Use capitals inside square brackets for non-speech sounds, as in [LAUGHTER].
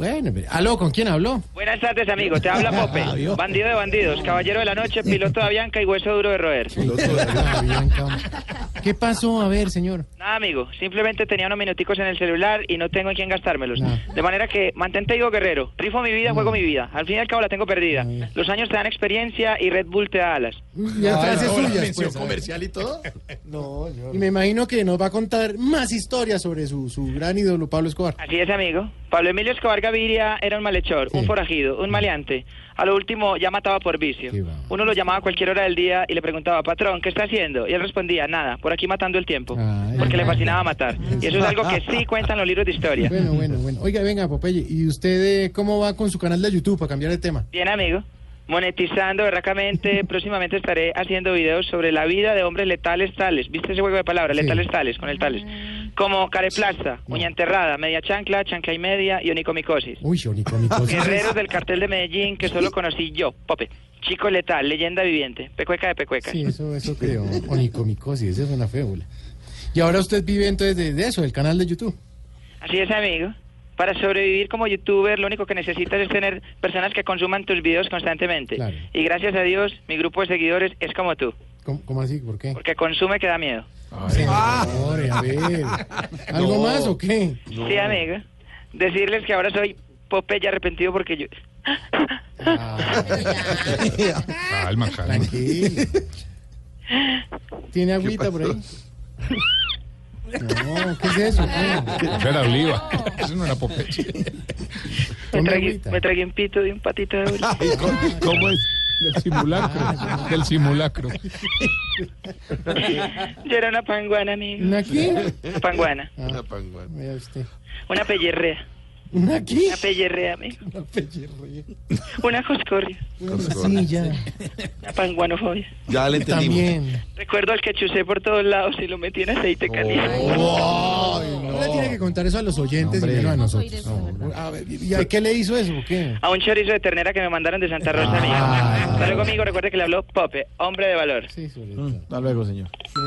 Bueno, aló, ¿con quién habló? Buenas tardes, amigo. Te habla [LAUGHS] Pope. Bandido de bandidos, caballero de la noche, [LAUGHS] piloto de Avianca y hueso duro de roer. Ah, Bianca. ¿Qué pasó? A ver, señor. Nada, amigo. Simplemente tenía unos minuticos en el celular y no tengo en quién gastármelos. No. De manera que mantente digo guerrero. Rifo mi vida, juego mi vida. Al fin y al cabo la tengo perdida. Ay. Los años te dan experiencia y Red Bull te da alas. Ya frase no, la suya, mención pues, comercial y todo. [LAUGHS] No, yo Y me imagino que nos va a contar más historias sobre su, su gran ídolo Pablo Escobar. Así es, amigo. Pablo Emilio Escobar Gaviria era un malhechor, un forajido, un maleante. A lo último ya mataba por vicio. Uno lo llamaba a cualquier hora del día y le preguntaba, patrón, ¿qué está haciendo? Y él respondía, nada, por aquí matando el tiempo. Ay. Porque le fascinaba matar. Y eso es algo que sí [LAUGHS] cuentan los libros de historia. Bueno, bueno, bueno. Oiga, venga, Popeye, ¿y usted eh, cómo va con su canal de YouTube para cambiar de tema? Bien, amigo. Monetizando berracamente, [LAUGHS] próximamente estaré haciendo videos sobre la vida de hombres letales tales. ¿Viste ese juego de palabras? Sí. Letales tales, con el tales. Como careplaza, uña enterrada, media chancla, chancla y media y onicomicosis. Uy, onicomicosis. Guerreros del cartel de Medellín que solo conocí yo, Pope. Chico letal, leyenda viviente, pecueca de pecuecas. Sí, eso, eso creo. Onicomicosis, esa es una fébula. Y ahora usted vive entonces de, de eso, del canal de YouTube. Así es, amigo. Para sobrevivir como youtuber, lo único que necesitas es tener personas que consuman tus videos constantemente. Claro. Y gracias a Dios, mi grupo de seguidores es como tú, ¿Cómo, cómo así? ¿Por qué? porque consume que da miedo. Señor, a ver. [LAUGHS] ¿Algo No. más o qué? Sí, amigo. Decirles que ahora soy Popeye arrepentido porque yo... Ah, [LAUGHS] Calma, calma. tranquilo. ¿Tiene agüita por ahí? No, ¿qué es eso? Eso era oliva. Eso no era Popeye. [LAUGHS] Me tragué, agüita. me tragué un pito de un patito de oro. ¿Cómo es? Del simulacro. Del simulacro. Yo era una panguana, amigo. ¿Una qué? Una panguana. Ah, vea usted. Una pellerrea. ¿Una qué? Una pellerrea, amigo. [LAUGHS] Una pellerrea. Una coscorria. Sí, ya. [LAUGHS] Una panguanofobia. Ya le entendimos. También. Recuerdo al que chusé por todos lados y lo metí en aceite caliente. No le tiene que contar eso a los oyentes y menos a nosotros. No, a ver, ¿Y a qué le hizo eso qué? A un chorizo de ternera que me mandaron de Santa Rosa, amigo. Ah. Hasta luego, amigo. Recuerde que le habló Pope, hombre de valor. Sí, todo. Hasta luego, señor. Sí.